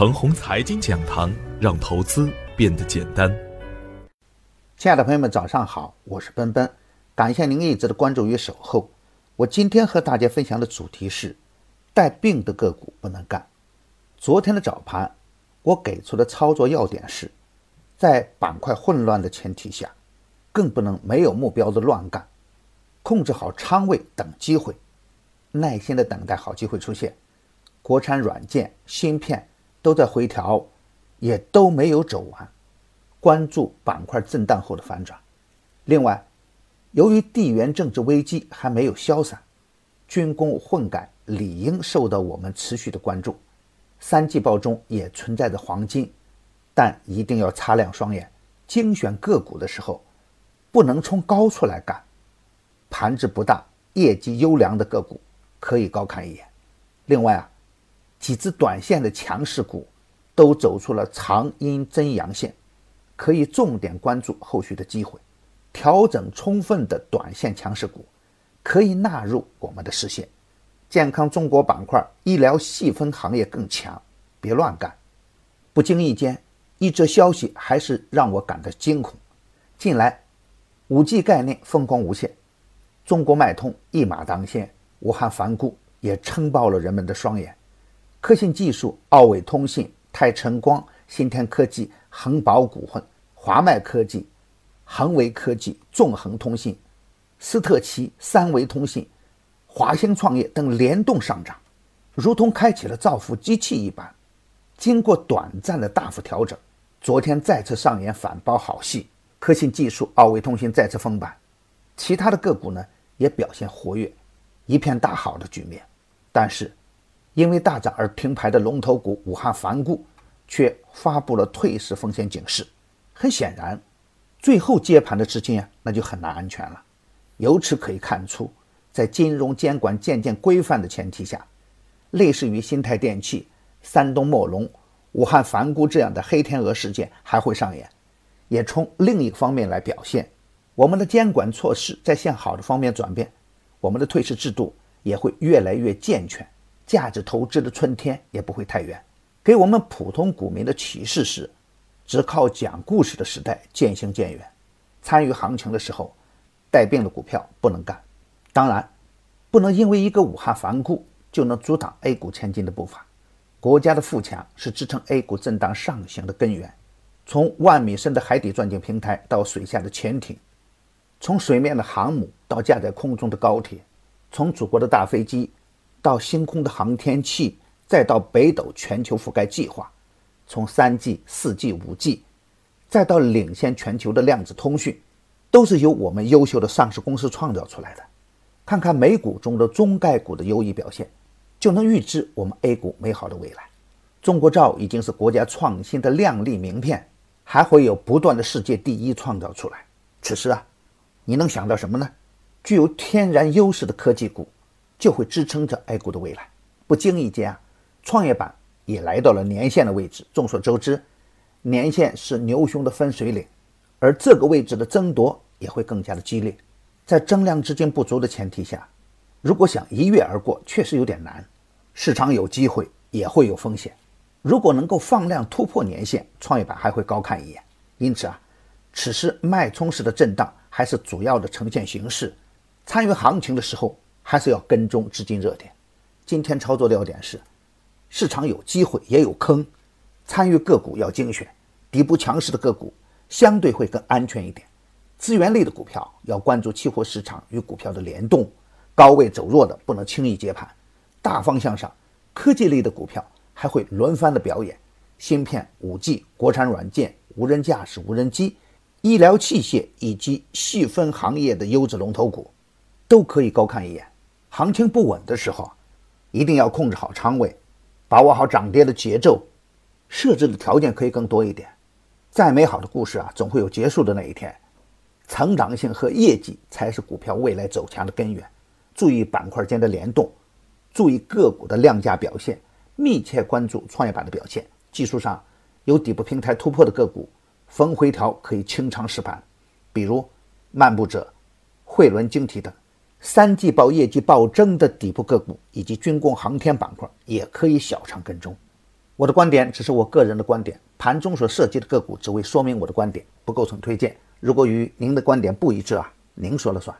程红财经讲堂，让投资变得简单。亲爱的朋友们，早上好，我是奔奔，感谢您一直的关注与守候。我今天和大家分享的主题是：带病的个股不能干。昨天的早盘，我给出的操作要点是，在板块混乱的前提下，更不能没有目标的乱干，控制好仓位等机会，耐心的等待好机会出现。国产软件、芯片都在回调，也都没有走完。关注板块震荡后的反转。另外，由于地缘政治危机还没有消散，军工混改理应受到我们持续的关注。三季报中也存在着黄金，但一定要擦亮双眼，精选个股的时候，不能从高处来干。盘子不大、业绩优良的个股可以高看一眼。另外啊。几只短线的强势股都走出了长阴真阳线，可以重点关注后续的机会。调整充分的短线强势股可以纳入我们的视线。健康中国板块、医疗细分行业更强，别乱干。不经意间，一则消息还是让我感到惊恐。近来，5G 概念风光无限，中国脉通一马当先，武汉凡谷也撑爆了人们的双眼。科信技术、奥伟通信、泰晨光、新天科技、恒宝股份、华迈科技、恒维科技、纵横通信、斯特奇、三维通信、华兴创业等联动上涨，如同开启了造富机器一般。经过短暂的大幅调整，昨天再次上演反包好戏，科信技术、奥维通信再次封板，其他的个股呢也表现活跃，一片大好的局面。但是。因为大涨而停牌的龙头股武汉凡谷，却发布了退市风险警示。很显然，最后接盘的资金啊，那就很难安全了。由此可以看出，在金融监管渐渐规范的前提下，类似于新泰电器、山东墨龙、武汉凡谷这样的黑天鹅事件还会上演。也从另一个方面来表现，我们的监管措施在向好的方面转变，我们的退市制度也会越来越健全。价值投资的春天也不会太远，给我们普通股民的启示是：只靠讲故事的时代渐行渐远。参与行情的时候，带病的股票不能干。当然，不能因为一个武汉凡谷就能阻挡 A 股前进的步伐。国家的富强是支撑 A 股震荡上行的根源。从万米深的海底钻井平台到水下的潜艇，从水面的航母到架在空中的高铁，从祖国的大飞机。到星空的航天器，再到北斗全球覆盖计划，从三 G、四 G、五 G，再到领先全球的量子通讯，都是由我们优秀的上市公司创造出来的。看看美股中的中概股的优异表现，就能预知我们 A 股美好的未来。中国造已经是国家创新的亮丽名片，还会有不断的世界第一创造出来。此时啊，你能想到什么呢？具有天然优势的科技股。就会支撑着 A 股的未来。不经意间啊，创业板也来到了年线的位置。众所周知，年线是牛熊的分水岭，而这个位置的争夺也会更加的激烈。在增量资金不足的前提下，如果想一跃而过，确实有点难。市场有机会，也会有风险。如果能够放量突破年线，创业板还会高看一眼。因此啊，此时脉冲式的震荡还是主要的呈现形式。参与行情的时候。还是要跟踪资金热点。今天操作的要点是：市场有机会也有坑，参与个股要精选，底部强势的个股相对会更安全一点。资源类的股票要关注期货市场与股票的联动，高位走弱的不能轻易接盘。大方向上，科技类的股票还会轮番的表演，芯片、五 G、国产软件、无人驾驶、无人机、医疗器械以及细分行业的优质龙头股，都可以高看一眼。行情不稳的时候，一定要控制好仓位，把握好涨跌的节奏，设置的条件可以更多一点。再美好的故事啊，总会有结束的那一天。成长性和业绩才是股票未来走强的根源。注意板块间的联动，注意个股的量价表现，密切关注创业板的表现。技术上有底部平台突破的个股，逢回调可以清仓试盘，比如漫步者、汇伦晶体等。三季报业绩暴增的底部个股，以及军工航天板块，也可以小仓跟踪。我的观点只是我个人的观点，盘中所涉及的个股只为说明我的观点，不构成推荐。如果与您的观点不一致啊，您说了算。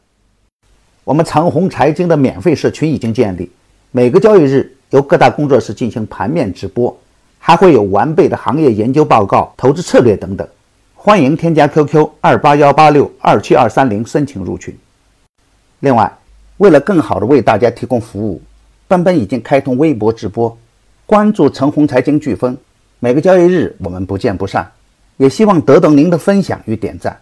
我们长虹财经的免费社群已经建立，每个交易日由各大工作室进行盘面直播，还会有完备的行业研究报告、投资策略等等。欢迎添加 QQ 二八幺八六二七二三零申请入群。另外，为了更好的为大家提供服务，奔奔已经开通微博直播。关注陈红财经飓风，每个交易日我们不见不散，也希望得到您的分享与点赞。